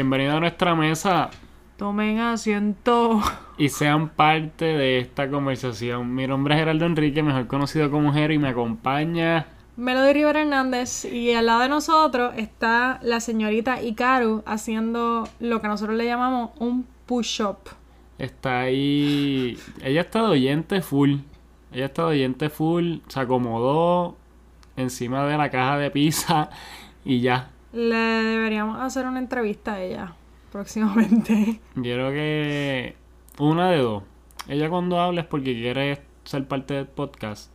bienvenidos a nuestra mesa Tomen asiento. y sean parte de esta conversación. Mi nombre es Geraldo Enrique, mejor conocido como Jero, y me acompaña. Melody Rivera Hernández y al lado de nosotros está la señorita Ikaru haciendo lo que nosotros le llamamos un push-up. Está ahí. Ella está de oyente full. Ella está de oyente full. Se acomodó encima de la caja de pizza y ya. Le deberíamos hacer una entrevista a ella próximamente. Yo creo que una de dos. Ella cuando habla es porque quiere ser parte del podcast.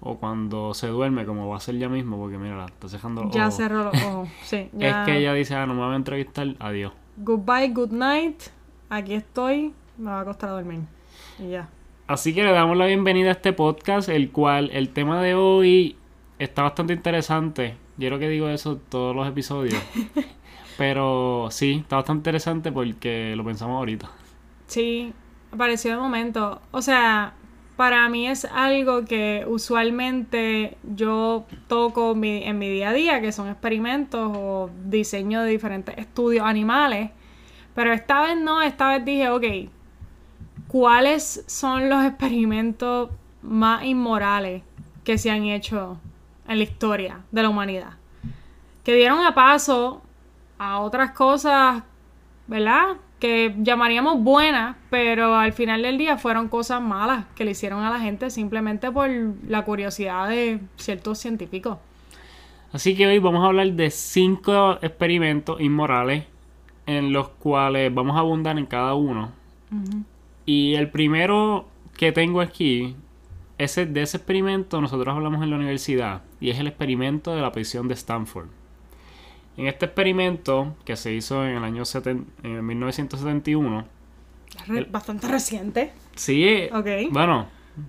O cuando se duerme, como va a ser ya mismo, porque mira, está dejando los Ya cerró los ojos. Sí, ya. Es que ella dice, ah, no me voy a entrevistar, adiós. Goodbye, good night. Aquí estoy. Me va a costar dormir. Y ya. Así que le damos la bienvenida a este podcast, el cual el tema de hoy está bastante interesante. Yo creo que digo eso todos los episodios. Pero sí, está bastante interesante porque lo pensamos ahorita. Sí, apareció de momento. O sea, para mí es algo que usualmente yo toco mi- en mi día a día, que son experimentos o diseño de diferentes estudios animales. Pero esta vez no, esta vez dije, ok, ¿cuáles son los experimentos más inmorales que se han hecho en la historia de la humanidad? Que dieron a paso a otras cosas ¿verdad? Que llamaríamos buenas, pero al final del día fueron cosas malas que le hicieron a la gente simplemente por la curiosidad de ciertos científicos. Así que hoy vamos a hablar de cinco experimentos inmorales en los cuales vamos a abundar en cada uno. Y el primero que tengo aquí, ese, de ese experimento nosotros hablamos en la universidad y es el experimento de la prisión de Stanford. En este experimento que se hizo en el año seten- en 1971, Re- bastante reciente. sí, eh, Ok. bueno,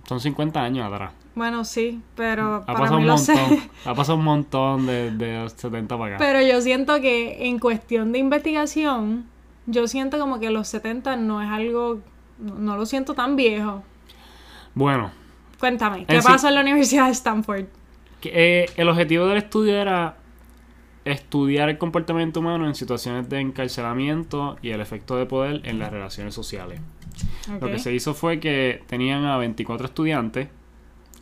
son 50 años atrás. Bueno, sí, pero Ha para pasado mí un lo montón, sé. ha pasado un montón de, de los 70 para acá. Pero yo siento que en cuestión de investigación, yo siento como que los 70 no es algo, no lo siento tan viejo. Bueno, Cuéntame, ¿qué En sí- pasó en la Universidad de Stanford? Que, eh, el objetivo del estudio era estudiar el comportamiento humano en situaciones de encarcelamiento y el efecto de poder en las relaciones sociales. Lo que se hizo fue que tenían a 24 estudiantes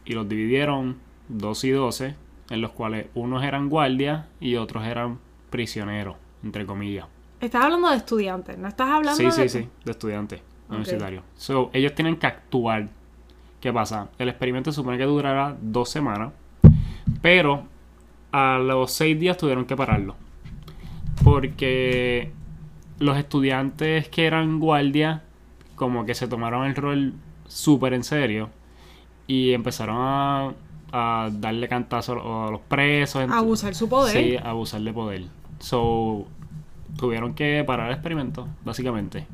y los dividieron 12 y 12, en los cuales unos eran guardias y otros eran prisioneros, entre comillas. Estás hablando de estudiantes, no estás hablando Sí, de... sí, sí, de estudiantes universitarios. So, ellos tienen que actuar. ¿Qué pasa? El experimento se supone que durará dos semanas, pero a los seis días tuvieron que pararlo. Porque los estudiantes que eran guardias, como que se tomaron el rol súper en serio y empezaron a, a darle cantazo a los presos. Abusar su poder. Sí, abusar de poder. So, tuvieron que parar el experimento, básicamente.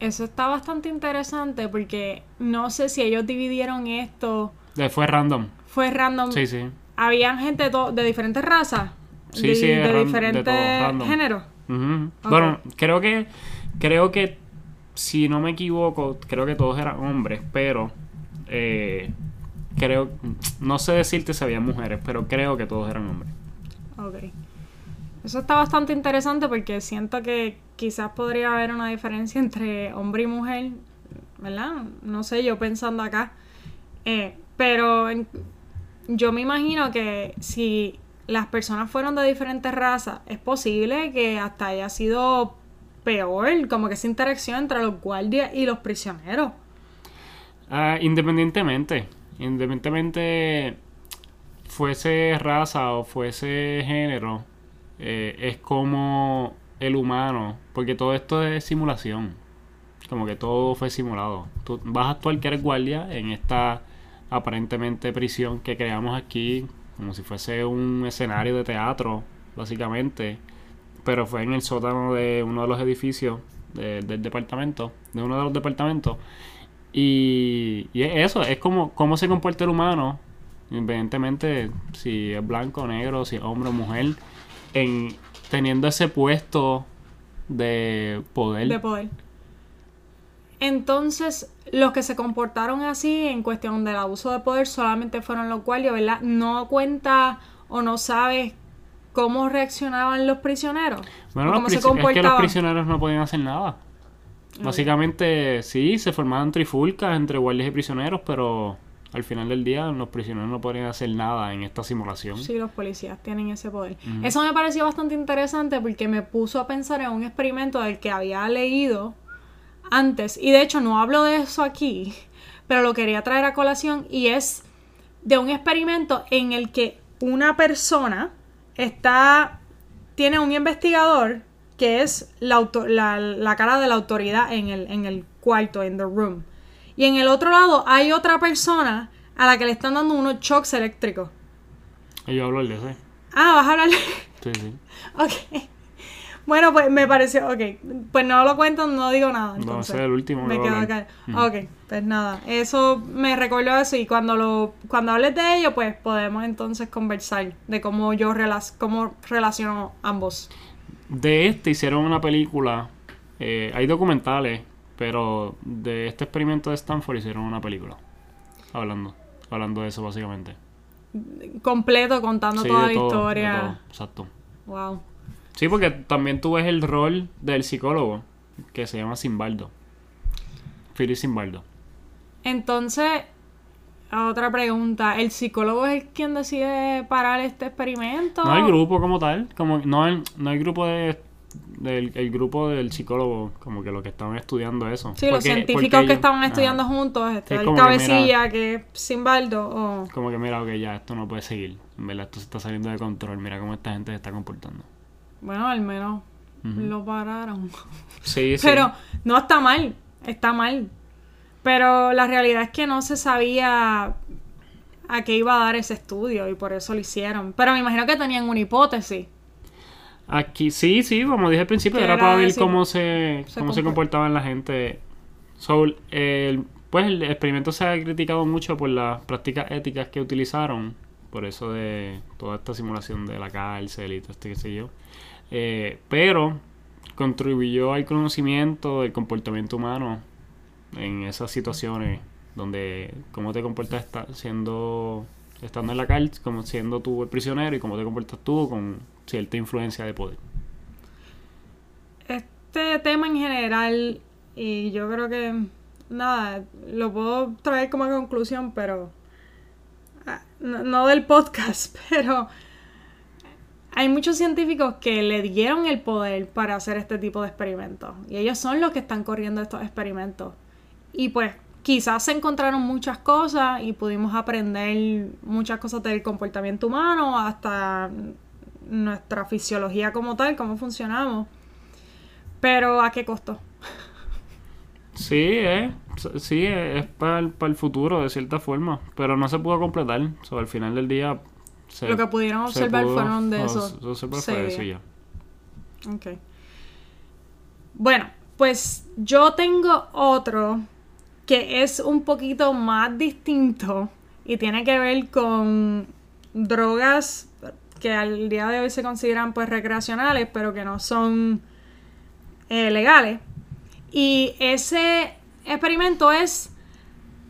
Eso está bastante interesante porque no sé si ellos dividieron esto. Eh, Fue random. Fue random. Sí, sí. Habían gente de, de diferentes razas. Sí, de, sí, de de diferentes géneros. Bueno, creo que, creo que, si no me equivoco, creo que todos eran hombres, pero eh, creo, no sé decirte si había mujeres, pero creo que todos eran hombres. Ok. Eso está bastante interesante porque siento que quizás podría haber una diferencia entre hombre y mujer, ¿verdad? No sé, yo pensando acá. Eh, pero yo me imagino que si las personas fueron de diferentes razas, es posible que hasta haya sido peor, como que esa interacción entre los guardias y los prisioneros. Ah, independientemente, independientemente fuese raza o fuese género, eh, es como el humano, porque todo esto es simulación, como que todo fue simulado. Tú vas a actuar que eres guardia en esta aparentemente prisión que creamos aquí, como si fuese un escenario de teatro, básicamente, pero fue en el sótano de uno de los edificios de- del departamento, de uno de los departamentos. Y, y es eso, es como cómo se comporta el humano, independientemente si es blanco negro, si es hombre o mujer, en teniendo ese puesto de poder. de poder. Entonces, los que se comportaron así en cuestión del abuso de poder solamente fueron los guardias, ¿verdad? No cuenta o no sabes cómo reaccionaban los prisioneros. Bueno, los se es que los prisioneros no podían hacer nada. Básicamente, sí, se formaban trifulcas entre guardias y prisioneros, pero al final del día los prisioneros no podían hacer nada en esta simulación. Sí, los policías tienen ese poder. Eso me pareció bastante interesante porque me puso a pensar en un experimento del que había leído antes. Y de hecho no hablo de eso aquí, pero lo quería traer a colación y es de un experimento en el que una persona está tiene un investigador que es la, auto- la, la cara de la autoridad en el, en el cuarto, en the room. Y en el otro lado hay otra persona a la que le están dando unos shocks eléctricos. Y yo hablo de ese. Ah, vas a hablar. Sí, sí. ok. Bueno, pues me pareció. Ok. Pues no lo cuento, no digo nada. No, Entonces, ese es el último Me quedo acá. Ok, pues nada. Eso me recordó eso. Y cuando lo cuando hables de ello, pues podemos entonces conversar de cómo yo relac- cómo relaciono ambos. De este hicieron una película. eh, hay documentales, pero de este experimento de Stanford hicieron una película. Hablando. Hablando de eso, básicamente. Completo, contando Sí, toda la todo, historia. todo, Exacto. Wow. Sí, porque también tú ves el rol del psicólogo, que se llama Simbaldo. Philip Simbaldo. Entonces, otra pregunta. ¿El psicólogo es el quien decide parar este experimento? No el grupo como tal, como no el, no el grupo de del el grupo del psicólogo, como que lo que estaban estudiando eso. Sí, los científicos que ellos- estaban ajá. estudiando juntos, este, Es el como que, cabecilla que es Simbaldo o... Como que mira, ok, ya, esto no puede seguir. En verdad, esto se está saliendo de control. Mira cómo esta gente se está comportando. Bueno, al menos lo pararon. Sí, sí. Pero no está mal, está mal. Pero la realidad es que no se sabía a qué iba a dar ese estudio y por eso lo hicieron. Pero me imagino que tenían una hipótesis. Aquí, sí, sí, como dije al principio, era era para ver cómo se, se cómo se compor- comportaban la gente. So, el- pues el experimento se ha criticado mucho por las prácticas éticas que utilizaron, por eso de toda esta simulación de la cárcel y todo este qué sé yo. Eh, pero contribuyó al conocimiento del comportamiento humano en esas situaciones donde cómo te comportas siendo estando en la cárcel, como siendo tú el prisionero y cómo te comportas tú con cierta influencia de poder. Este tema en general, y yo creo que, nada, lo puedo traer como conclusión, pero... ah, No, no del podcast, pero... Hay muchos científicos que le dieron el poder para hacer este tipo de experimentos. Y ellos son los que están corriendo estos experimentos. Y pues quizás se encontraron muchas cosas y pudimos aprender muchas cosas del comportamiento humano, hasta nuestra fisiología como tal, cómo funcionamos. Pero ¿a qué costo? Sí, eh, sí, es para el, para el futuro de cierta forma, pero no se pudo completar. Al final del día, se- Lo que pudieron se observar pudo- fueron de no, esos se- fue eso y días. ya. Ok. Bueno, pues yo tengo otro que es un poquito más distinto y tiene que ver con drogas que al día de hoy se consideran pues recreacionales, pero que no son eh, legales. Y ese experimento es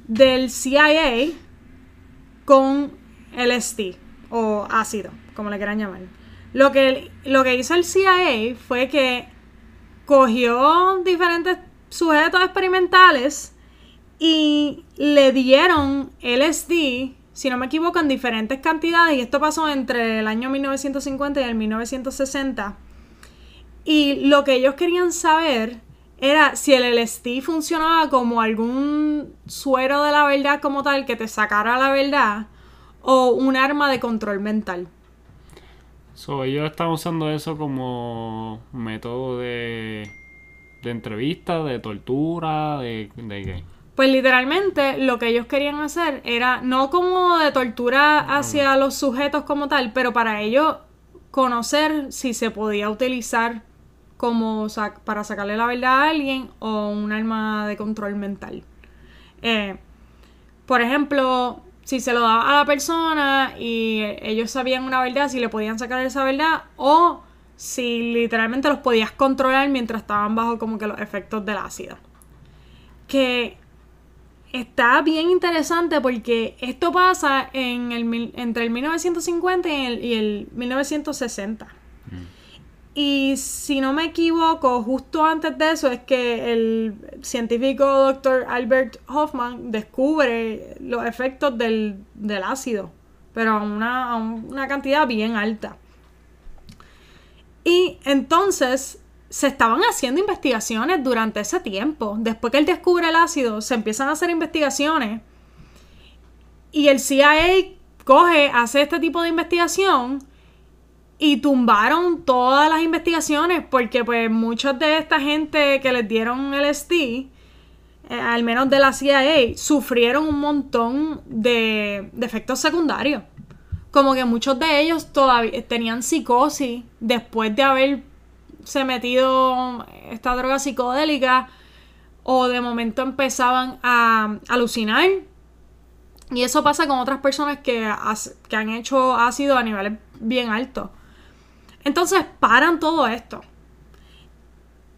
del CIA con LSD o ácido, como le quieran llamar. Lo que, lo que hizo el CIA fue que cogió diferentes sujetos experimentales y le dieron LSD, si no me equivoco, en diferentes cantidades. Y esto pasó entre el año 1950 y el 1960. Y lo que ellos querían saber era si el LSD funcionaba como algún suero de la verdad como tal que te sacara la verdad o un arma de control mental. So, ellos están usando eso como método de, de entrevista, de tortura, de, de qué. Pues literalmente lo que ellos querían hacer era no como de tortura hacia los sujetos como tal, pero para ellos conocer si se podía utilizar como sac- para sacarle la verdad a alguien o un arma de control mental. Eh, por ejemplo, si se lo daba a la persona y ellos sabían una verdad, si le podían sacar esa verdad o si literalmente los podías controlar mientras estaban bajo como que los efectos del ácido. Que está bien interesante porque esto pasa en el, entre el 1950 y el, y el 1960. Y si no me equivoco, justo antes de eso es que el científico doctor Albert Hoffman descubre los efectos del, ácido, pero a una, a una cantidad bien alta. Y entonces se estaban haciendo investigaciones durante ese tiempo. Después que él descubre el ácido, se empiezan a hacer investigaciones. Y el CIA coge, hace este tipo de investigación y tumbaron todas las investigaciones porque pues muchos de esta gente que les dieron el eh, al menos de la CIA, sufrieron un montón de, de efectos secundarios. Como que muchos de ellos todavía tenían psicosis después de haberse metido esta droga psicodélica o de momento empezaban a alucinar. Y eso pasa con otras personas que, que han hecho ácido a niveles bien altos. Entonces paran todo esto.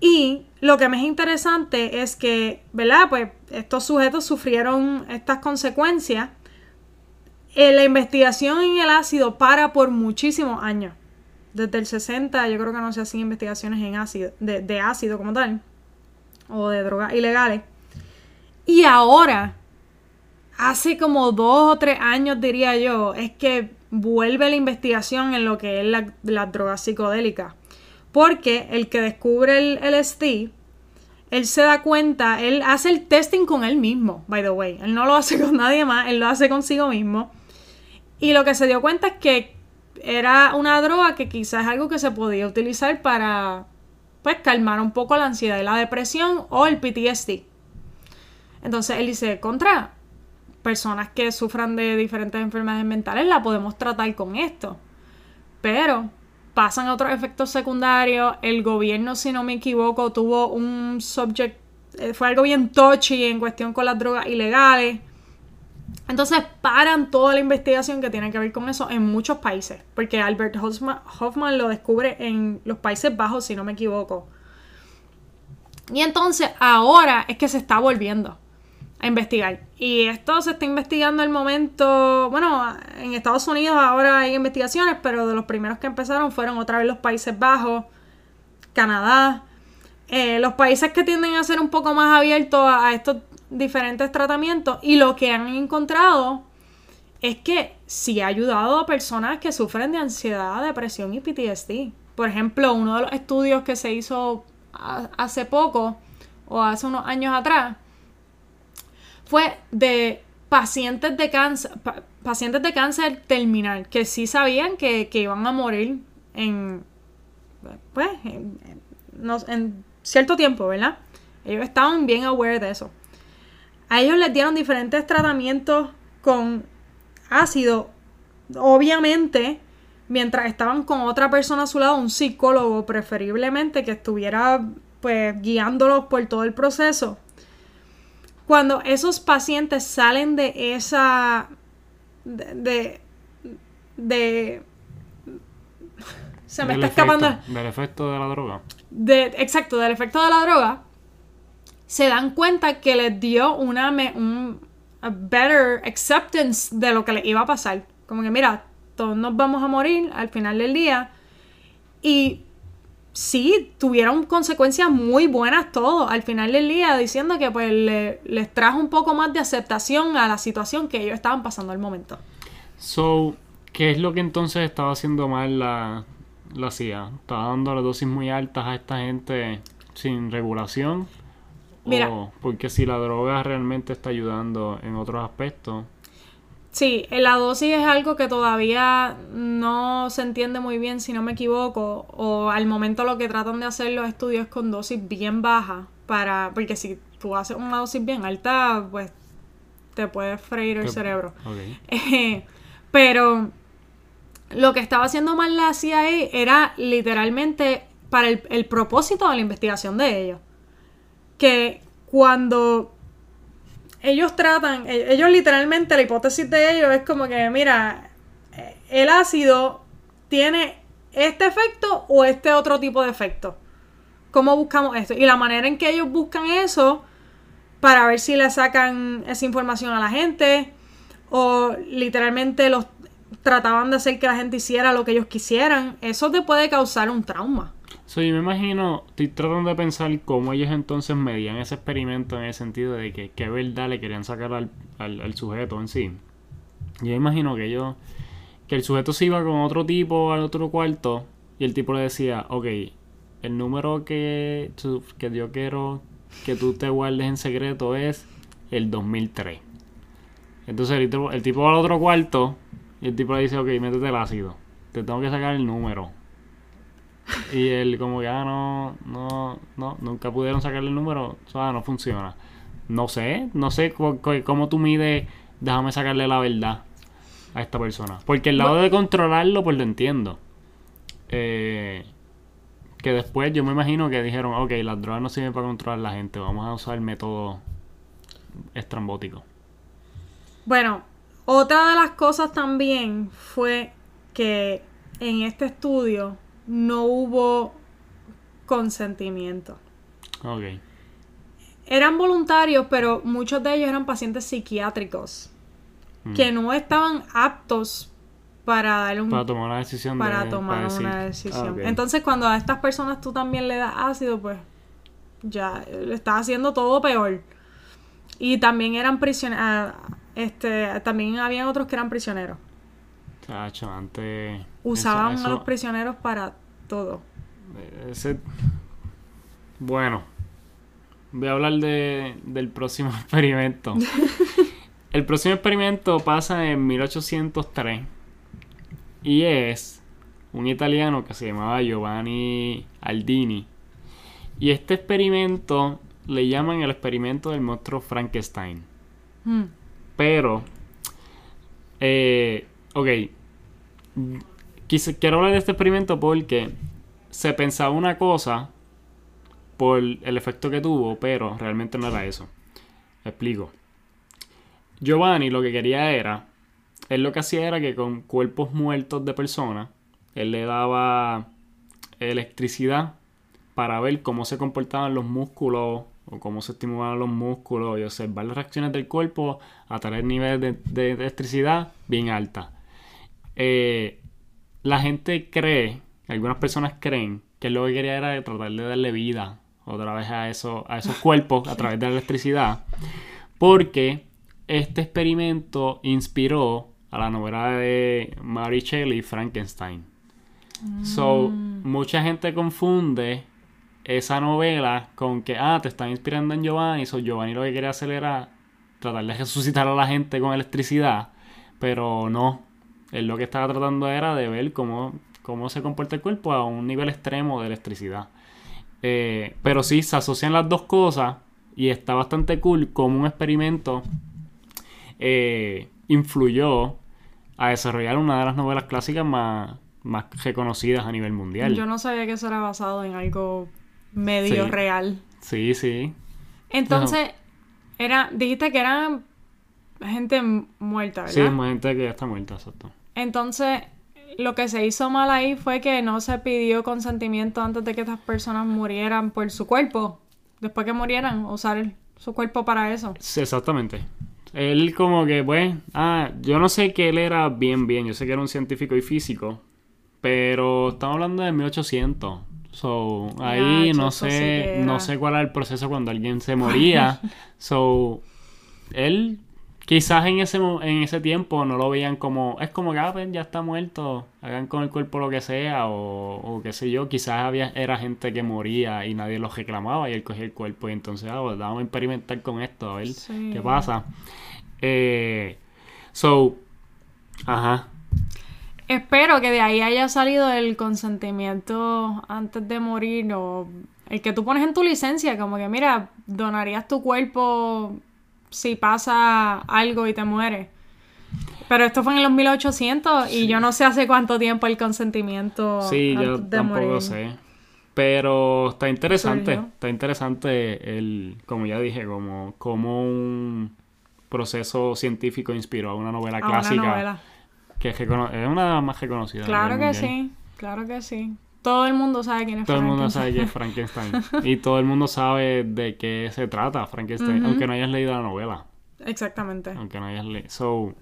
Y lo que me es interesante es que, ¿verdad? Pues estos sujetos sufrieron estas consecuencias. Eh, la investigación en el ácido para por muchísimos años. Desde el 60 yo creo que no se hacían investigaciones en ácido, de, ácido como tal. O de drogas ilegales. Y ahora, hace como dos o tres años diría yo, es que vuelve la investigación en lo que es la, la droga psicodélica. Porque el que descubre el LSD, él se da cuenta, él hace el testing con él mismo, by the way. Él no lo hace con nadie más, él lo hace consigo mismo. Y lo que se dio cuenta es que era una droga que quizás es algo que se podía utilizar para pues calmar un poco la ansiedad y la depresión o el PTSD. Entonces él dice, contra, personas que sufran de diferentes enfermedades mentales la podemos tratar con esto. Pero pasan otros efectos secundarios. El gobierno, si no me equivoco, tuvo un subject, eh, fue algo bien touchy en cuestión con las drogas ilegales. Entonces paran toda la investigación que tiene que ver con eso en muchos países, porque Albert Hoffman lo descubre en los Países Bajos, si no me equivoco. Y entonces ahora es que se está volviendo a investigar. Y esto se está investigando el momento, bueno, en Estados Unidos ahora hay investigaciones, pero de los primeros que empezaron fueron otra vez los Países Bajos, Canadá, eh, los países que tienden a ser un poco más abiertos a, estos diferentes tratamientos y lo que han encontrado es que sí ha ayudado a personas que sufren de ansiedad, depresión y PTSD. Por ejemplo, uno de los estudios que se hizo hace poco o hace unos años atrás fue de pacientes de cáncer, pacientes de cáncer terminal, que sí sabían que, iban a morir en, pues, en, cierto tiempo, ¿verdad? Ellos estaban bien aware de eso. A ellos les dieron diferentes tratamientos con ácido, obviamente, mientras estaban con otra persona a su lado, un psicólogo preferiblemente que estuviera pues guiándolos por todo el proceso. Cuando esos pacientes salen de esa de, de, se me está escapando. del efecto de la droga. De, exacto del efecto de la droga se dan cuenta que les dio una un better acceptance de lo que les iba a pasar como que mira todos nos vamos a morir al final del día y sí, tuvieron consecuencias muy buenas todos al final del día, diciendo que pues les trajo un poco más de aceptación a la situación que ellos estaban pasando al momento. So, ¿qué es lo que entonces estaba haciendo mal la, la CIA? ¿Estaba dando las dosis muy altas a esta gente sin regulación? Mira, ¿O porque si la droga realmente está ayudando en otros aspectos? Sí, la dosis es algo que todavía no se entiende muy bien, si no me equivoco, o al momento lo que tratan de hacer los estudios es con dosis bien bajas, para, porque si tú haces una dosis bien alta, pues te puedes freír el cerebro. pero lo que estaba haciendo mal la CIA era literalmente para el, el propósito de la investigación de ellos. Que cuando ellos tratan, e, ellos literalmente, la hipótesis de ellos es como que, mira, el ácido tiene este efecto o este otro tipo de efecto. ¿Cómo buscamos esto? Y la manera en que ellos buscan eso para ver si le sacan esa información a la gente o literalmente los trataban de hacer que la gente hiciera lo que ellos quisieran. Eso te puede causar un trauma. So, yo me imagino, estoy tratando de pensar cómo ellos entonces medían ese experimento en el sentido de que qué verdad le querían sacar al, al, sujeto en sí. Yo me imagino que ellos, que el sujeto se iba con otro tipo al otro cuarto y el tipo le decía, ok, el número que, que yo quiero que tú te guardes en secreto es el 2003. Entonces el el tipo va al otro cuarto y el tipo le dice, ok, métete el ácido. Te tengo que sacar el número. Y él como que, ah, no, no, no, nunca pudieron sacarle el número, o sea, no funciona. No sé, no sé cómo tú mides, déjame sacarle la verdad a esta persona. Porque el lado de controlarlo, pues lo entiendo. Eh, que después yo me imagino que dijeron, ok, las drogas no sirven para controlar a la gente, vamos a usar el método estrambótico. Bueno, otra de las cosas también fue que en este estudio no hubo consentimiento. Ok. Eran voluntarios, pero muchos de ellos eran pacientes psiquiátricos Mm. que no estaban aptos para dar un Para tomar una decisión para de, tomar decir- una Ah, decisión. ok. Entonces, cuando a estas personas tú también le das ácido, pues ya le estás haciendo todo peor. Y también eran prisioneros. Este, también habían otros que eran prisioneros. Chacho, antes... Usaban eso- a los prisioneros para todo. Ese... Bueno, voy a hablar de, del próximo experimento. El próximo experimento pasa en 1803 y es un italiano que se llamaba Giovanni Aldini. Y este experimento le llaman el experimento del monstruo Frankenstein. Hmm. Pero, eh, ok, Quise- quiero hablar de este experimento porque se pensaba una cosa por el efecto que tuvo, pero realmente no era eso. Explico. Giovanni lo que quería era, él lo que hacía era que con cuerpos muertos de personas, él le daba electricidad para ver cómo se comportaban los músculos o cómo se estimulaban los músculos y observar las reacciones del cuerpo a tener niveles de, de electricidad bien alta. Eh, la gente cree, algunas personas creen que él lo que quería era tratar de darle vida otra vez a, eso, a esos cuerpos a través de la electricidad, porque este experimento inspiró a la novela de Mary Shelley, Frankenstein. So, mucha gente confunde esa novela con que, ah, te están inspirando en Giovanni, so Giovanni lo que quería hacer era tratar de resucitar a la gente con electricidad, pero no. Él lo que estaba tratando era de ver cómo, cómo se comporta el cuerpo a un nivel extremo de electricidad. Eh, pero sí, se asocian las dos cosas y está bastante cool como un experimento eh, influyó a desarrollar una de las novelas clásicas más, más reconocidas a nivel mundial. Yo no sabía que eso era basado en algo medio Sí. real. Sí, sí. Entonces, era, dijiste que eran gente muerta, ¿verdad? Sí, gente que ya está muerta, exacto. Entonces, lo que se hizo mal ahí fue que no se pidió consentimiento antes de que estas personas murieran por su cuerpo. Después que murieran, usar su cuerpo para eso. Sí, exactamente. Él como que, pues, ah, yo no sé que él era bien, bien, yo sé que era un científico y físico, pero estamos hablando de 1800. So, ahí no sé, no sé cuál era el proceso cuando alguien se moría. so, él quizás en ese en ese tiempo no lo veían como es como que ah, pues, ya está muerto, hagan con el cuerpo lo que sea o, o qué sé yo, quizás había era gente que moría y nadie los reclamaba y él cogía el cuerpo y entonces ah, pues, vamos a experimentar con esto a ver Sí. qué pasa. Eh, so, ajá, Espero que de ahí haya salido el consentimiento antes de morir o el que tú pones en tu licencia, como que mira, donarías tu cuerpo si pasa algo y te mueres. Pero esto fue en los 1800 y yo no sé hace cuánto tiempo el consentimiento sí, yo de tampoco morir. sé. Pero está interesante, Surgió. está interesante el, como ya dije, como, como un proceso científico inspiró a una novela A una clásica novela. que es, una de las más reconocidas. Claro que mundial. sí, claro que sí. Todo el mundo sabe quién es Todo el mundo Frankenstein. sabe que es Frankenstein. y todo el mundo sabe de qué se trata Frankenstein, aunque no hayas leído la novela. Exactamente. Aunque no hayas leído. So,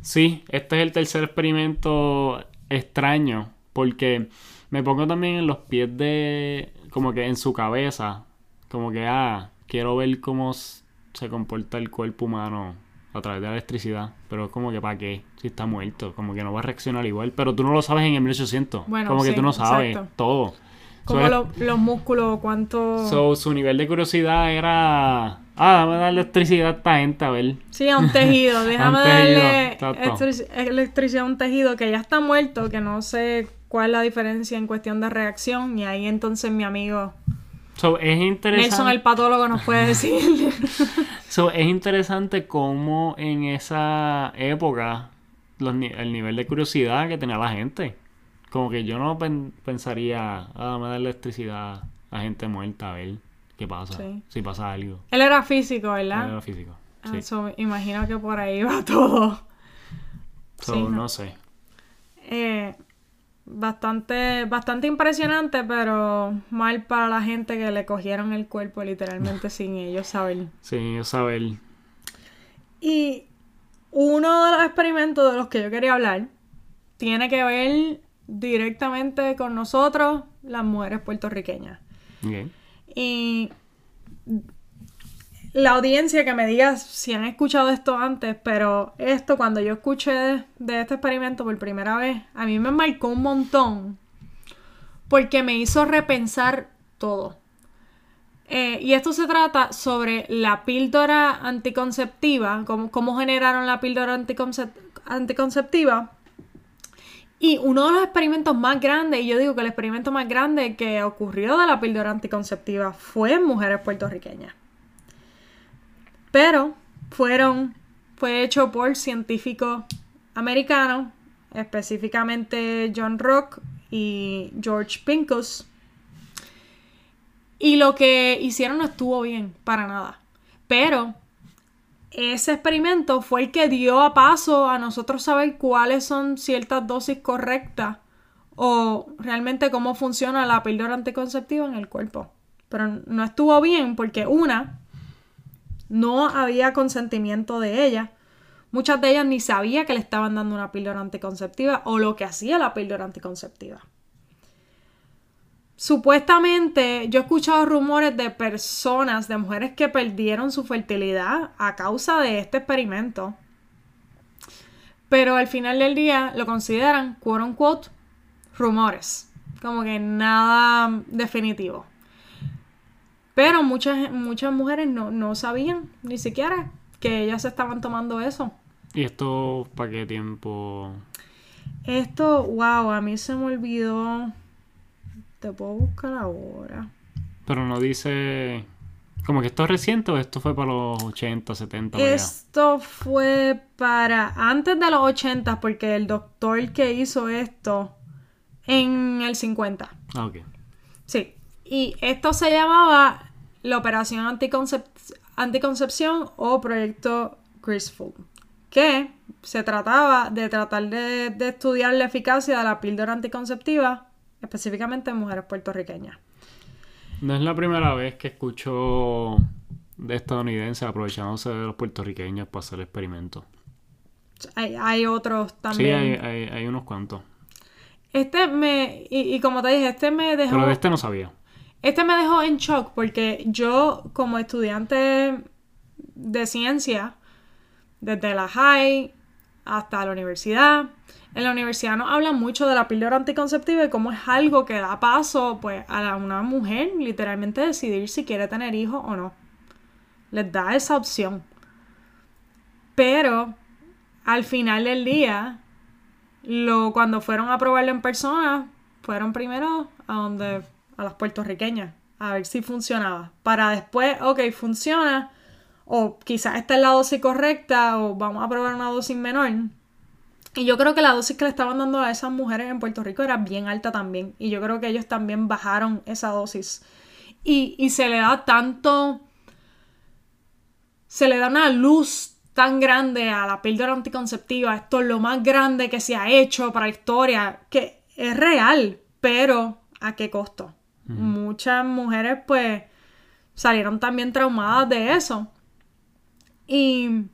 sí, este es el tercer experimento extraño. Porque me pongo también en los pies de. Como que en su cabeza. Como que, ah, quiero ver cómo se comporta el cuerpo humano a través de la electricidad. Pero es como que, ¿para qué? Si está muerto. Como que no va a reaccionar igual. Pero tú no lo sabes en el 1800. Bueno, como que tú no sabes exacto. todo. Como lo- los músculos, cuánto... So, su nivel de curiosidad era. Ah, dame dar electricidad a esta gente, a ver. Sí, a un tejido. Déjame un darle electricidad a un tejido que ya está muerto, que no sé cuál es la diferencia en cuestión de reacción. Y ahí entonces mi amigo So, es Nelson, interesante. el patólogo, nos puede decir. So, es interesante cómo en esa época los el nivel de curiosidad que tenía la gente. Como que yo no pen- pensaría, ah, dame dar electricidad a gente muerta, a ver qué pasa. Sí. Si pasa algo. Él era físico, ¿verdad? Era físico. Ah, Sí. so, imagino que por ahí va todo. So, sí, no. no sé. Eh, bastante, bastante impresionante, pero mal para la gente que le cogieron el cuerpo literalmente sin ellos saber. Sí, yo saber. Y uno de los experimentos de los que yo quería hablar tiene que ver directamente con nosotros, las mujeres puertorriqueñas. Ok. Y la audiencia que me diga si han escuchado esto antes, pero esto cuando yo escuché de, este experimento por primera vez, a mí me marcó un montón porque me hizo repensar todo. Eh, y esto se trata sobre la píldora anticonceptiva, cómo, cómo generaron la píldora anticoncep- anticonceptiva. Y uno de los experimentos más grandes, y yo digo que el experimento más grande que ocurrió de la píldora anticonceptiva fue en mujeres puertorriqueñas. Pero fueron, fue hecho por científicos americanos, específicamente John Rock y George Pincus. Y lo que hicieron no estuvo bien, para nada. Pero ese experimento fue el que dio a paso a nosotros saber cuáles son ciertas dosis correctas o realmente cómo funciona la píldora anticonceptiva en el cuerpo. Pero no estuvo bien porque una, no había consentimiento de ella. Muchas de ellas ni sabía que le estaban dando una píldora anticonceptiva o lo que hacía la píldora anticonceptiva. Supuestamente yo he escuchado rumores de personas, de mujeres que perdieron su fertilidad a causa de este experimento. Pero al final del día lo consideran, quote unquote, rumores. Como que nada definitivo. Pero muchas, muchas mujeres no, no sabían ni siquiera que ellas estaban tomando eso. ¿Y esto para qué tiempo? Esto, wow, a mí se me olvidó. Te puedo buscar ahora. Pero no dice. Como que esto es reciente o esto fue para los 80, 70. para allá? Esto fue para antes de los 80, porque el doctor que hizo esto en el 50. Ah, ok. Sí. Y esto se llamaba la Operación Anticoncep- Anticoncepción o Proyecto Graceful. Que se trataba de tratar de, de estudiar la eficacia de la píldora anticonceptiva, específicamente en mujeres puertorriqueñas. No es la primera vez que escucho de estadounidenses aprovechándose de los puertorriqueños para hacer experimentos. Hay, hay otros Sí, también. hay, hay, hay unos cuantos. Este me. Y, y como te dije, este me dejó. Pero de este no sabía. Este me dejó en shock porque yo, como estudiante de ciencia, desde la high hasta la universidad, en la universidad nos hablan mucho de la píldora anticonceptiva y cómo es algo que da paso pues, a una mujer literalmente decidir si quiere tener hijos o no. Les da esa opción. Pero al final del día, lo, cuando fueron a probarlo en persona, fueron primero a donde a las puertorriqueñas a ver si funcionaba. Para después, ok, funciona. O quizás esta es la dosis correcta. O vamos a probar una dosis menor. Y yo creo que la dosis que le estaban dando a esas mujeres en Puerto Rico era bien alta también. Y yo creo que ellos también bajaron esa dosis. Y, y se le da tanto. Se le da una luz tan grande a la píldora anticonceptiva. Esto es lo más grande que se ha hecho para la historia. Que es real. Pero ¿a qué costo? Muchas mujeres pues salieron también traumadas de eso. Y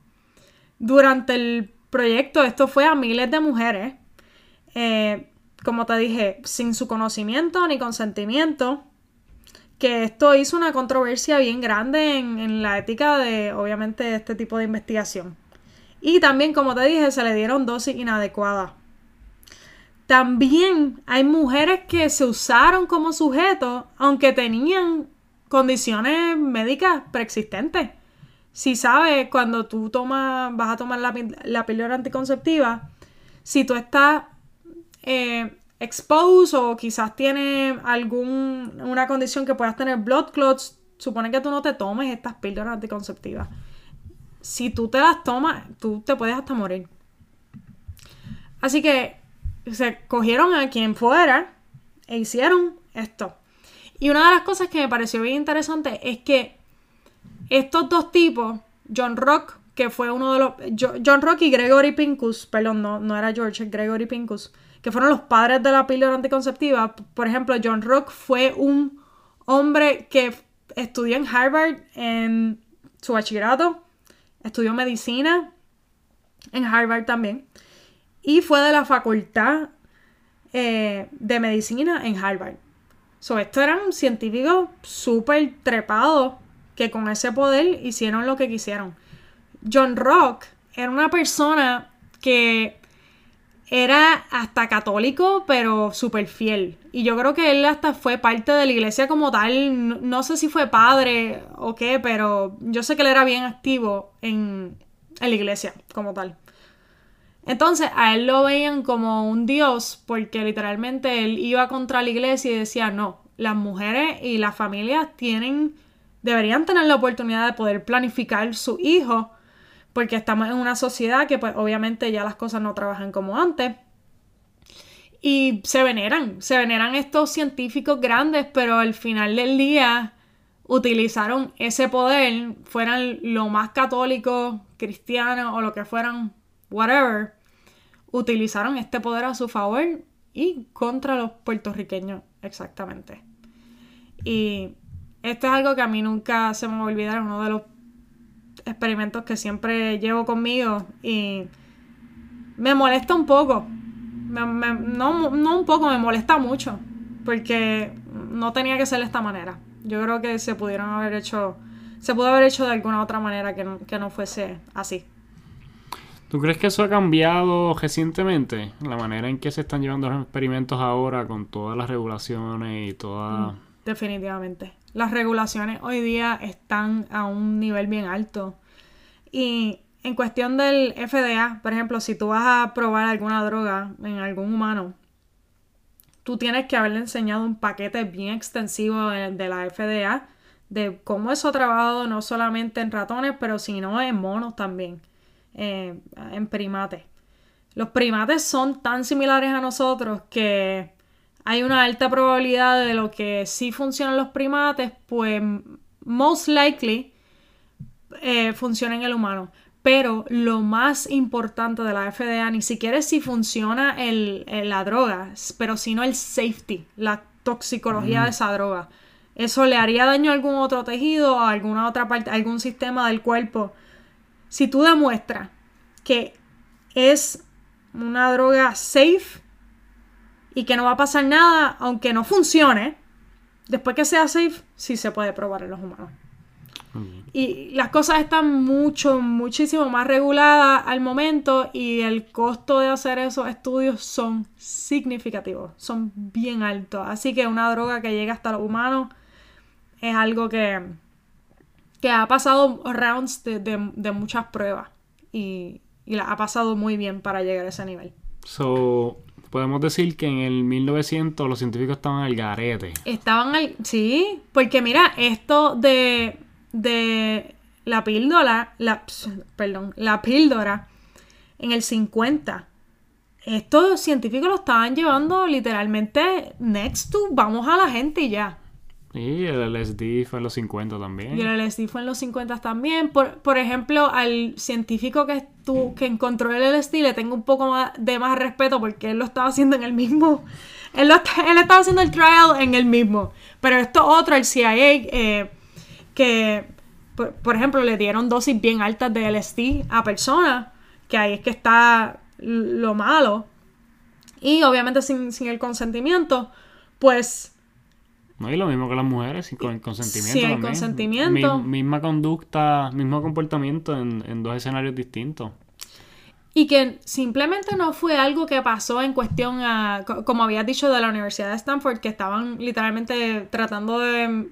durante el proyecto esto fue a miles de mujeres, eh, como te dije, sin su conocimiento ni consentimiento, que esto hizo una controversia bien grande en, en la ética de, obviamente, este tipo de investigación. Y también, como te dije, se le dieron dosis inadecuadas. También hay mujeres que se usaron como sujetos, aunque tenían condiciones médicas preexistentes. Si sabes, cuando tú tomas, vas a tomar la, la píldora anticonceptiva, si tú estás eh, exposed o quizás tienes alguna condición que puedas tener blood clots, supone que tú no te tomes estas píldoras anticonceptivas si tú te las tomas, tú te puedes hasta morir. Así que se cogieron a quien fuera e hicieron esto. Y una de las cosas que me pareció bien interesante es que estos dos tipos, John Rock, que fue uno de los. John Rock y Gregory Pincus, perdón, no, no era George, Gregory Pincus, que fueron los padres de la píldora anticonceptiva. Por ejemplo, John Rock fue un hombre que estudió en Harvard en su bachillerato Estudió medicina en Harvard también. Y fue de la facultad eh, de medicina en Harvard. So, estos eran científicos súper trepados que con ese poder hicieron lo que quisieron. John Rock era una persona que era hasta católico, pero súper fiel. Y yo creo que él hasta fue parte de la iglesia como tal. No, sé si fue padre o qué, pero yo sé que él era bien activo en, en la iglesia como tal. Entonces a él lo veían como un dios porque literalmente él iba contra la iglesia y decía, no, las mujeres y las familias tienen, deberían tener la oportunidad de poder planificar su hijo porque estamos en una sociedad que pues obviamente ya las cosas no trabajan como antes. Y se veneran, se veneran estos científicos grandes, pero al final del día utilizaron ese poder, fueran lo más católicos, cristianos o lo que fueran, whatever, utilizaron este poder a su favor y contra los puertorriqueños, exactamente. Y esto es algo que a mí nunca se me va a olvidar, uno de los experimentos que siempre llevo conmigo y me molesta un poco. no, no un poco, me molesta mucho. Porque no tenía que ser de esta manera. Yo creo que se pudieron haber hecho. Se pudo haber hecho de alguna otra manera que que no fuese así. ¿Tú crees que eso ha cambiado recientemente? La manera en que se están llevando los experimentos ahora con todas las regulaciones y toda... Mm, definitivamente las regulaciones hoy día están a un nivel bien alto. Y en cuestión del FDA, por ejemplo, si tú vas a probar alguna droga en algún humano, tú tienes que haberle enseñado un paquete bien extensivo de, la FDA de cómo eso ha trabajado no solamente en ratones, pero sino en monos también, eh, en primates. Los primates son tan similares a nosotros que hay una alta probabilidad de lo que sí funcionan los primates, pues most likely eh, funciona en el humano. Pero lo más importante de la FDA ni siquiera es si funciona el, la droga, pero sino el safety, la toxicología de esa droga. Eso le haría daño a algún otro tejido, a alguna otra parte, a algún sistema del cuerpo. Si tú demuestras que es una droga safe, y que no va a pasar nada aunque no funcione, después que sea safe, sí se puede probar en los humanos. Y las cosas están mucho, muchísimo más reguladas al momento y el costo de hacer esos estudios son significativos, son bien altos. Así que una droga que llega hasta los humanos es algo que, que ha pasado rounds de, muchas pruebas y, y la ha pasado muy bien para llegar a ese nivel. So, podemos decir que en el 1900 los científicos estaban al garete. Estaban al... Sí, porque mira, esto de, de la píldora, la, perdón, la píldora en el 50, estos científicos lo estaban llevando literalmente next to, vamos a la gente y ya. Y el LSD fue en los 50 también. Y el LSD fue en los 50 también. Por, por ejemplo, al científico que, que encontró el LSD le tengo un poco de más respeto porque él lo estaba haciendo en el mismo. Él, lo él estaba haciendo el trial en el mismo. Pero esto otro, el CIA, eh, que, por, por ejemplo, le dieron dosis bien altas de LSD a personas, que ahí es que está lo malo. Y obviamente sin, sin el consentimiento, pues No, y lo mismo que las mujeres, sin con consentimiento. Sin el consentimiento. Mi- misma conducta, mismo comportamiento en, en dos escenarios distintos. Y que simplemente no fue algo que pasó en cuestión a, co- como habías dicho, de la Universidad de Stanford, que estaban literalmente tratando de mm,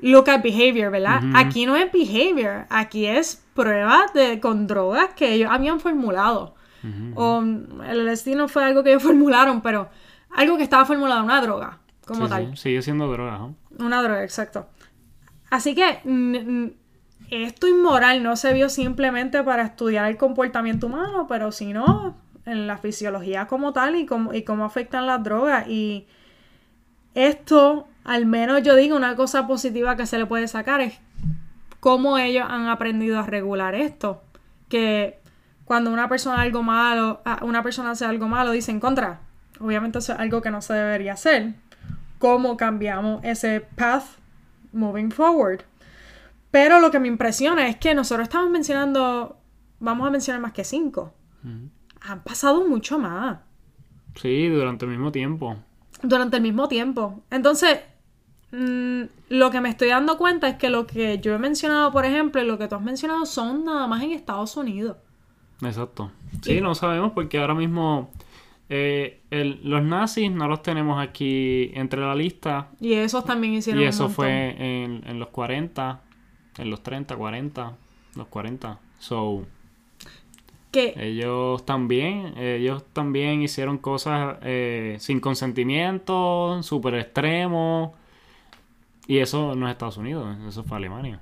look at behavior, ¿verdad? Aquí no es behavior, aquí es pruebas de, con drogas que ellos habían formulado. O el LSD no fue algo que ellos formularon, pero algo que estaba formulado, una droga, como Sí, tal. sí, sigue siendo droga, ¿no? Una droga, exacto. Así que esto inmoral no se vio simplemente para estudiar el comportamiento humano, pero sino en la fisiología como tal y cómo, y cómo afectan las drogas. Y esto, al menos yo digo, una cosa positiva que se le puede sacar es cómo ellos han aprendido a regular esto. Que cuando una persona algo malo, ah, una persona hace algo malo, dicen contra. Obviamente eso es algo que no se debería hacer. ¿Cómo cambiamos ese path moving forward? Pero lo que me impresiona es que nosotros estamos mencionando, vamos a mencionar más que cinco. Han pasado mucho más Sí, durante el mismo tiempo. durante el mismo tiempo. Entonces, mm, lo que me estoy dando cuenta es que lo que yo he mencionado, por ejemplo, y lo que tú has mencionado son nada más en Estados Unidos. Exacto. Sí, no sabemos porque ahora mismo eh, el- los nazis no los tenemos aquí entre la lista. Y esos también hicieron Y eso fue en, en los 40, en los 30, 40, los 40. So, Que ellos también, ellos también hicieron cosas eh, sin consentimiento, súper extremos. Y eso no es Estados Unidos, eso fue Alemania.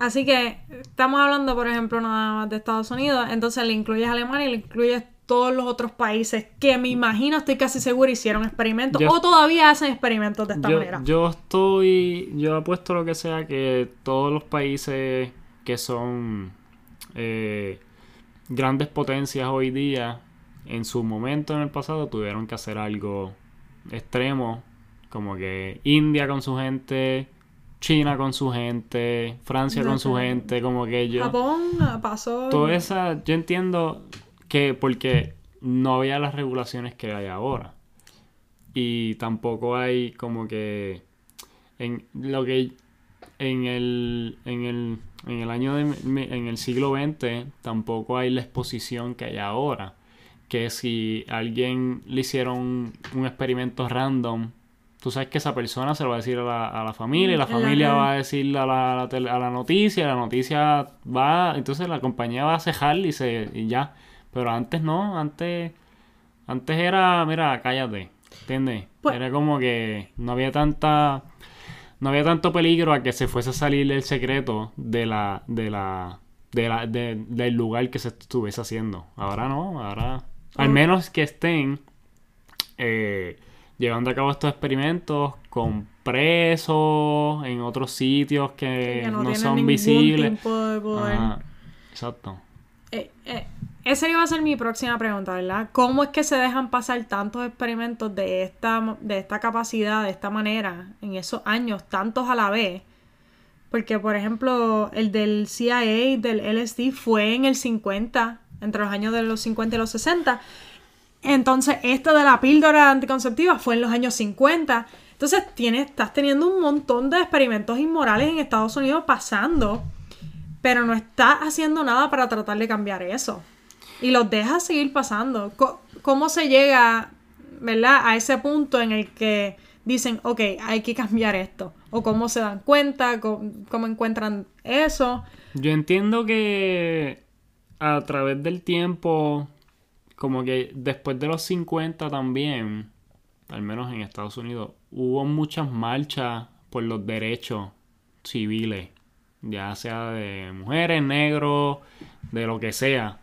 Así que estamos hablando, por ejemplo, nada más de Estados Unidos. Entonces le incluyes Alemania y le incluyes todos los otros países que me imagino, estoy casi seguro, hicieron experimentos Yo- o todavía hacen experimentos de esta Yo, manera. yo estoy, yo apuesto lo que sea que todos los países que son eh, grandes potencias hoy día, en su momento en el pasado tuvieron que hacer algo extremo, como que India con su gente, China con su gente, Francia con su gente, como que yo... Japón ah, pasó. Toda esa, yo entiendo que porque no había las regulaciones que hay ahora. Y tampoco hay como que en lo que en el en el en el año de en el siglo XX tampoco hay la exposición que hay ahora. Que si a alguien le hicieron un experimento random, tú sabes que esa persona se lo va a decir a la, a la familia, y la la familia va a decirle a la, a la noticia, la noticia va, entonces la compañía va a cejar y se y ya. Pero antes no, antes antes era, mira, cállate, ¿entiendes? Pues- era como que no había tanta no había tanto peligro a que se fuese a salir el secreto de la de la de la de- del lugar que se estuviese haciendo. Ahora no, ahora al menos que estén eh, llevando a cabo estos experimentos con presos en otros sitios que, que no, son visibles. tipo de poder. Ajá, exacto. Eh, eh, esa iba a ser mi próxima pregunta, ¿verdad? ¿Cómo es que se dejan pasar tantos experimentos de esta, de esta capacidad, de esta manera, en esos años, tantos a la vez? Porque, por ejemplo, el del CIA, del LSD, fue en el 50, entre los años de los 50 y los 60. Entonces, esto de la píldora anticonceptiva fue en los años 50. Entonces, tienes, estás teniendo un montón de experimentos inmorales en Estados Unidos pasando pero no estás haciendo nada para tratar de cambiar eso. Y los dejas seguir pasando. ¿Cómo se llega, verdad, a ese punto en el que dicen, ok, hay que cambiar esto? ¿O cómo se dan cuenta? ¿Cómo, cómo encuentran eso? Yo entiendo que a través del tiempo, como que después de los 50 también, al menos en Estados Unidos, hubo muchas marchas por los derechos civiles, ya sea de mujeres, negros, de lo que sea.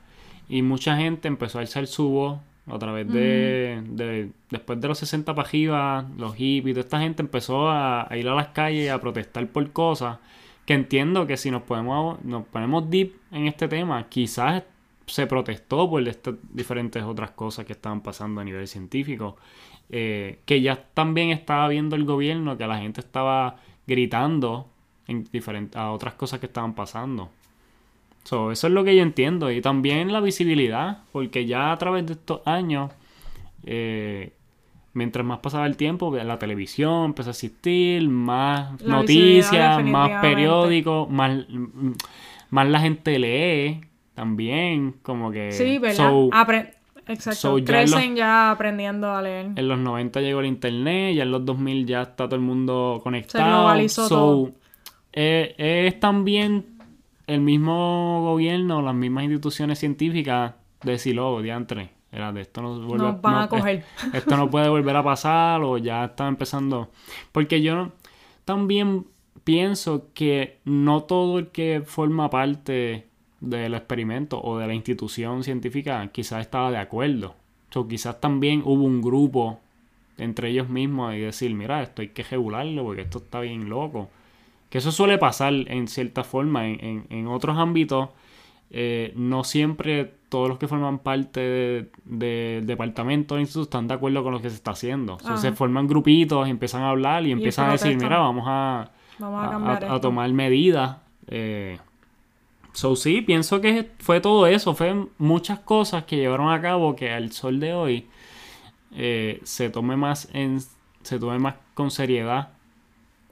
Y mucha gente empezó a alzar su voz a través de, de- Después de los 60 para arriba, los hippies, toda esta gente empezó a, a ir a las calles a protestar por cosas que entiendo que si nos podemos nos ponemos deep en este tema, quizás se protestó por estas diferentes otras cosas que estaban pasando a nivel científico. eh, que ya también estaba viendo el gobierno, que la gente estaba gritando en a otras cosas que estaban pasando. So, eso es lo que yo entiendo. Y también la visibilidad, porque ya a través de estos años, eh, mientras más pasaba el tiempo, la televisión empezó a existir, más La noticias, más periódicos, más, más la gente lee también, como que... Sí, ¿verdad? So, Apre- Exacto. so ya Crecen ya aprendiendo a leer. en los 90 llegó el internet, ya en los 2000 ya está todo el mundo conectado. globalizó So, todo. eh, es también el mismo gobierno, las mismas instituciones científicas de decir, oh, diantre, era de esto no vuelve Nos van no, a coger. es- Esto no puede volver a pasar o ya está empezando. Porque yo no- también pienso que no todo el que forma parte del experimento o de la institución científica quizás estaba de acuerdo. O quizás también hubo un grupo entre ellos mismos y decir, mira, esto hay que regularlo porque esto está bien loco. Que eso suele pasar en cierta forma. En, en- en otros ámbitos, eh, no siempre todos los que forman parte de- del departamento del instituto están de acuerdo con lo que se está haciendo. Ajá. se forman grupitos, empiezan a hablar y empiezan a decir, mira, vamos a, Vamos a tomar medidas. Eh, so, sí, pienso que fue todo eso, fue muchas cosas que llevaron a cabo que al sol de hoy eh, se tome más en se tome más con seriedad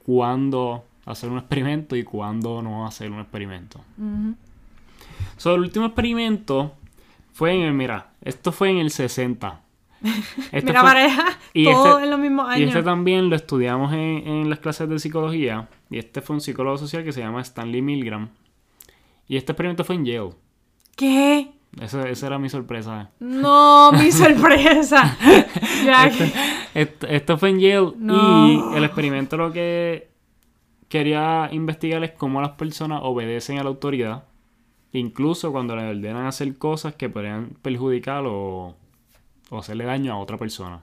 cuándo hacer un experimento y cuándo no hacer un experimento. Ujú. So, el último experimento fue en el, mira, esto fue en el 60. Este Mira, fue- pareja, y todo este- en los mismos y años. este también lo estudiamos en, en las clases de psicología. Y este fue un psicólogo social que se llama Stanley Milgram. Y este experimento fue en Yale. ¿Qué? Esa, esa era mi sorpresa. No, mi sorpresa. ya que- Esto, esto fue en Yale. No. Y el experimento lo que quería investigar es cómo las personas obedecen a la autoridad. Incluso cuando le ordenan hacer cosas que podrían perjudicar o, o hacerle daño a otra persona.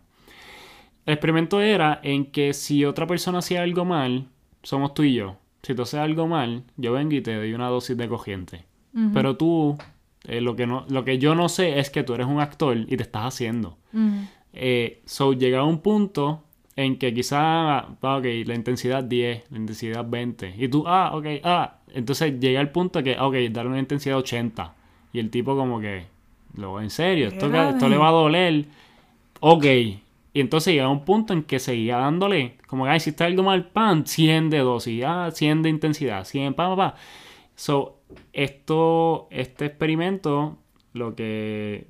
El experimento era en que si otra persona hacía algo mal, somos tú y yo. Si tú haces algo mal, yo vengo y te doy una dosis de cogiente. Pero tú, eh, lo, que no, lo que yo no sé es que tú eres un actor y te estás haciendo. ujú. Eh, so, llega a un punto en que quizá, ah, ok, la intensidad 10, la intensidad 20. Y tú, ah, ok, ah. Entonces llega el punto que, ok, darle una intensidad 80. Y el tipo como que, lo en serio, esto, esto le va a doler. Ok. Y entonces llega un punto en que seguía dándole, como que, ay, si está algo mal, pan, 100 de dosis, ah, 100 de intensidad, 100, pa, pa, pa. So, esto, este experimento, lo que,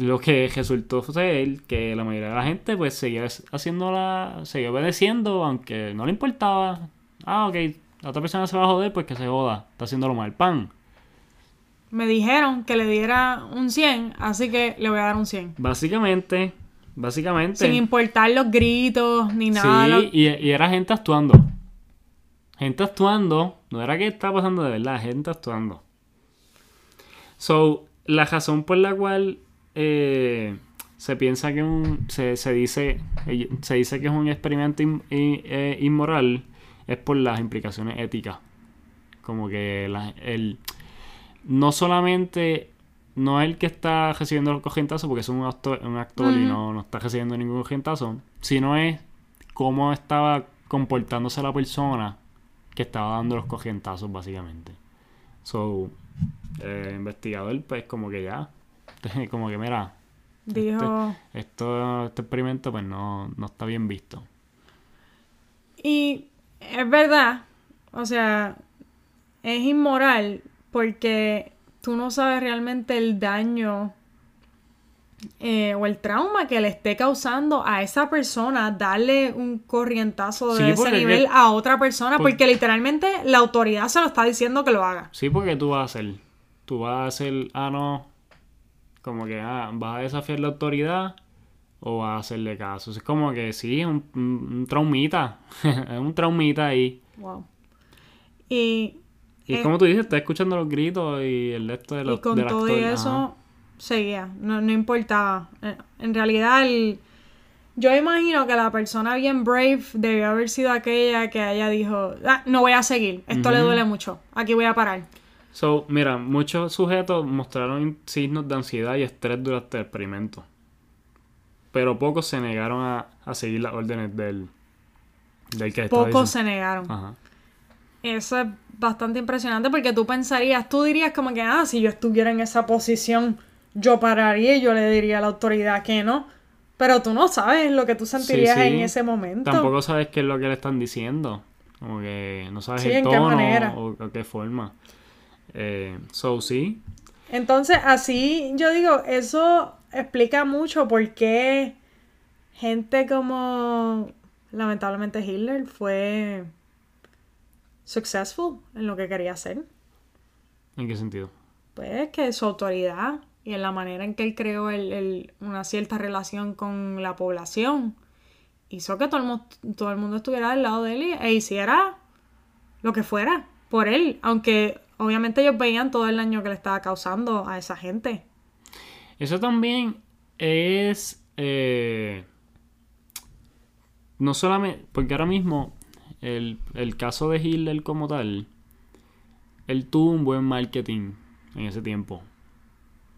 lo que resultó ser que la mayoría de la gente, pues, seguía haciéndola, seguía obedeciendo, aunque no le importaba. Ah, ok, la otra persona se va a joder, pues que se joda, está haciéndolo mal, pan. Me dijeron que le diera un 100, así que le voy a dar un 100. Básicamente, básicamente. Sin importar los gritos ni nada. Sí, lo- y, y era gente actuando. Gente actuando. No era que estaba pasando de verdad, gente actuando. So, la razón por la cual eh, se piensa que un. Se, se dice. Se dice que es un experimento in- i- eh, inmoral. Es por las implicaciones éticas. Como que la- el. No solamente. No es el que está recibiendo los cogentazos porque es un actor, un actor y no, no está recibiendo ningún cogentazo. Sino es cómo estaba comportándose la persona que estaba dando los cogentazos, básicamente. So, el investigador, pues, como que ya. Como que, mira, Dijo. esto, este experimento, pues, no, no está bien visto. Y es verdad, o sea, es inmoral porque tú no sabes realmente el daño eh, o el trauma que le esté causando a esa persona darle un corrientazo Sí, de ese porque nivel que- a otra persona por- porque literalmente la autoridad se lo está diciendo que lo haga. Sí, porque tú vas a hacer. Tú vas a hacer, ah, no. Como que, ah, vas a desafiar la autoridad o vas a hacerle caso. Es como que sí, es un, un- un traumita. es un traumita ahí. Wow. Y, Y Eh, como tú dices, estás escuchando los gritos y el resto de los y con del todo actor, ajá. eso, seguía, no, no importaba. Eh, En realidad, el- yo imagino que la persona bien brave debió haber sido aquella que ella dijo, "Ah, no voy a seguir, esto le duele mucho, aquí voy a parar. So, mira, muchos sujetos mostraron signos de ansiedad y estrés durante el experimento. Pero pocos se negaron a, a seguir las órdenes del, del que Pocos se negaron. Ajá. Eso es bastante impresionante porque tú pensarías, tú dirías como que, ah, si yo estuviera en esa posición, yo pararía y yo le diría a la autoridad que no. Pero tú no sabes lo que tú sentirías sí. en ese momento. Tampoco sabes qué es lo que le están diciendo. Como que no sabes Sí, el en qué tono manera. o, o qué forma. Eh, so, sí. Entonces, así yo digo, eso explica mucho por qué gente como lamentablemente Hitler fue successful en lo que quería hacer. ¿En qué sentido? Pues que su autoridad y en la manera en que él creó el- el- una cierta relación con la población hizo que todo el, mu- todo el mundo estuviera al lado de él y- e hiciera lo que fuera por él, aunque obviamente ellos veían todo el daño que le estaba causando a esa gente. Eso también es. eh, no solamente. Porque ahora mismo, el, el caso de Hitler como tal, él tuvo un buen marketing en ese tiempo.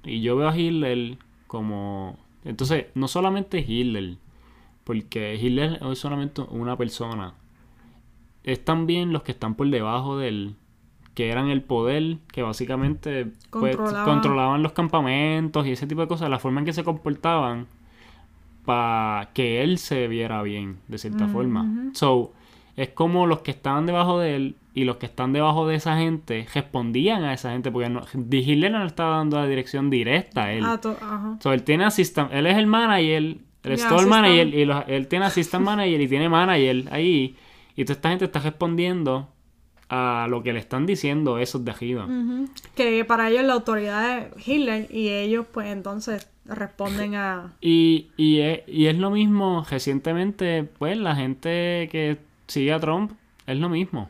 Y yo veo a Hitler como. Entonces, no solamente Hitler, porque Hitler es solamente una persona. Es también los que están por debajo de que eran el poder, que básicamente pues, Controlaba. controlaban los campamentos y ese tipo de cosas, la forma en que se comportaban para que él se viera bien, de cierta forma. So, es como los que estaban debajo de él y los que están debajo de esa gente respondían a esa gente, porque no, Hitler no le estaba dando la dirección directa a él. Ah, ajá. So, él tiene assistant, él es el manager, él es todo el manager y los- él tiene assistant manager y tiene manager ahí. Y toda esta gente está respondiendo a lo que le están diciendo esos de arriba. Que para ellos la autoridad es Hitler y ellos pues entonces responden a... Y, y, es, y es lo mismo, recientemente, pues la gente que sigue a Trump es lo mismo.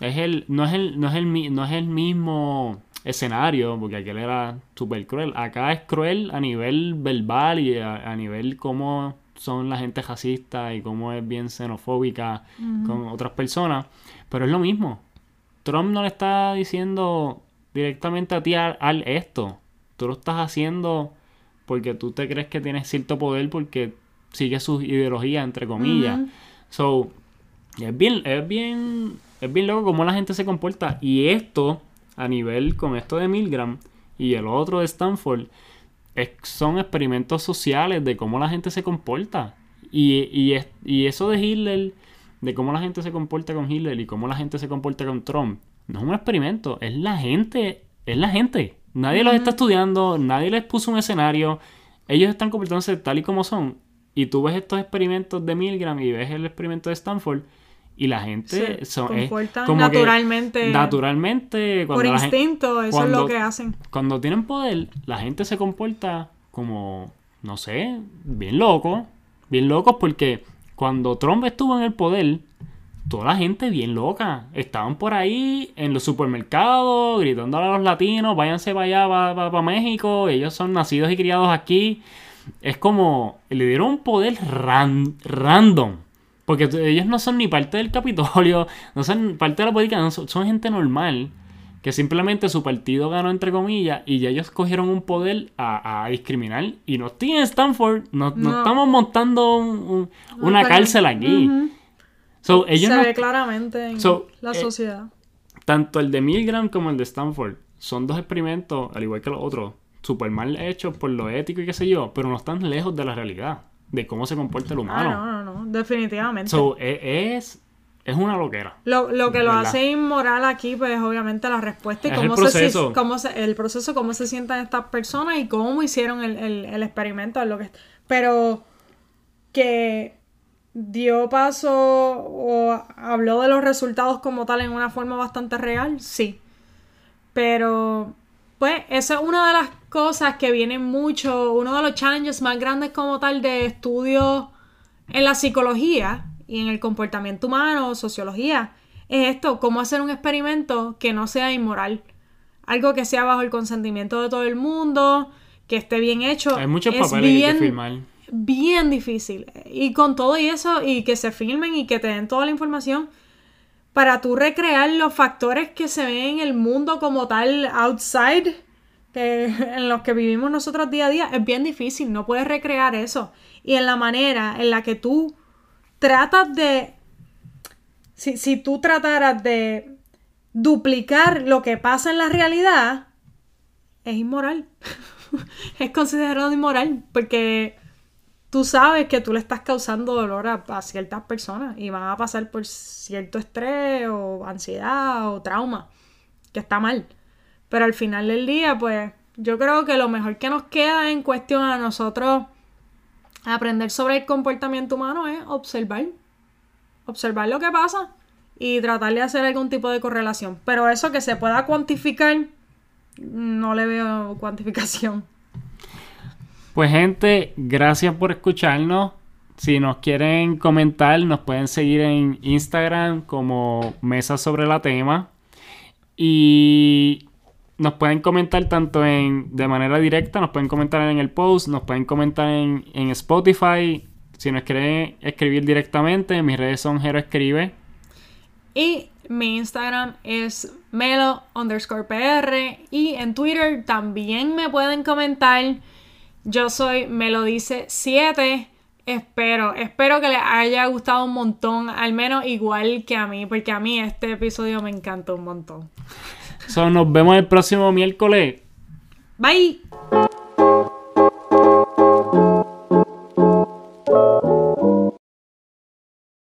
Es el, no, es el, no, es el, no es el mismo escenario, porque aquel era súper cruel. Acá es cruel a nivel verbal y a, a nivel cómo son la gente racista y cómo es bien xenofóbica con otras personas. Pero es lo mismo. Trump no le está diciendo directamente a ti al, al esto. Tú lo estás haciendo porque tú te crees que tienes cierto poder porque sigue sus ideologías, entre comillas. So, es bien, es bien, es bien loco cómo la gente se comporta. Y esto, a nivel con esto de Milgram y el otro de Stanford, es- son experimentos sociales de cómo la gente se comporta. Y, y, es- y eso de Hitler, de cómo la gente se comporta con Hitler y cómo la gente se comporta con Trump, no es un experimento, es la gente, es la gente. Nadie los está estudiando, nadie les puso un escenario, ellos están comportándose tal y como son. Y tú ves estos experimentos de Milgram y ves el experimento de Stanford y la gente Se son, es comportan que naturalmente. naturalmente por cuando gen- instinto, eso es lo que hacen. cuando tienen poder, la gente se comporta como, no sé, bien loco. Bien locos porque cuando Trump estuvo en el poder, toda la gente bien loca. Estaban por ahí en los supermercados gritando a los latinos, váyanse para allá, para, México, ellos son nacidos y criados aquí. Es como, le dieron un poder ran- random. Porque ellos no son ni parte del Capitolio, no son parte de la política, no son gente normal. Que simplemente su partido ganó entre comillas y ya ellos cogieron un poder a, a discriminar. Y no estoy en Stanford, no, no No. estamos montando un- un- una cárcel aquí. Ujú. So, ellos Se ve claramente en So, la eh, sociedad. tanto el de Milgram como el de Stanford son dos experimentos, al igual que los otros, super mal hechos por lo ético y qué sé yo, pero no están lejos de la realidad, de cómo se comporta el Ah, humano. no, no, no, definitivamente. So, e- es, es una loquera. Lo, lo que lo ¿Verdad? hace inmoral aquí, pues es obviamente la respuesta y Es cómo el se, cómo se- el proceso, cómo se sientan estas personas y cómo hicieron el, el- el experimento. Lo que, pero que dio paso o habló de los resultados como tal en una forma bastante real, sí. Pero, pues, esa es una de las cosas que viene mucho, uno de los challenges más grandes como tal de estudios en la psicología y en el comportamiento humano, sociología, es esto, cómo hacer un experimento que no sea inmoral. Algo que sea bajo el consentimiento de todo el mundo, que esté bien hecho. Hay muchos es papeles que hay que bien, firmar. bien difícil. Y con todo y eso, y que se filmen y que te den toda la información, para tú recrear los factores que se ven en el mundo como tal, outside, que, en los que vivimos nosotros día a día, es bien difícil. No puedes recrear eso. Y en la manera en la que tú tratas de. Si, si tú trataras de duplicar lo que pasa en la realidad, es inmoral. es considerado inmoral porque tú sabes que tú le estás causando dolor a, a ciertas personas y van a pasar por cierto estrés o ansiedad o trauma, que está mal. Pero al final del día, pues yo creo que lo mejor que nos queda en cuestión a nosotros aprender sobre el comportamiento humano es observar. Observar lo que pasa y tratar de hacer algún tipo de correlación. Pero eso que se pueda cuantificar, no le veo cuantificación. Pues gente, gracias por escucharnos. Si nos quieren comentar, nos pueden seguir en Instagram como Mesa sobre la Tema. Y nos pueden comentar tanto en de manera directa, nos pueden comentar en el post, nos pueden comentar en, en Spotify. Si nos quieren escribir directamente, mis redes son Jero Escribe. Y mi Instagram es melo underscore pr. Y en Twitter también me pueden comentar. Yo soy melodice 7. Espero, espero que les haya gustado un montón, al menos igual que a mí, porque a mí este episodio me encantó un montón. So, nos vemos el próximo miércoles. Bye.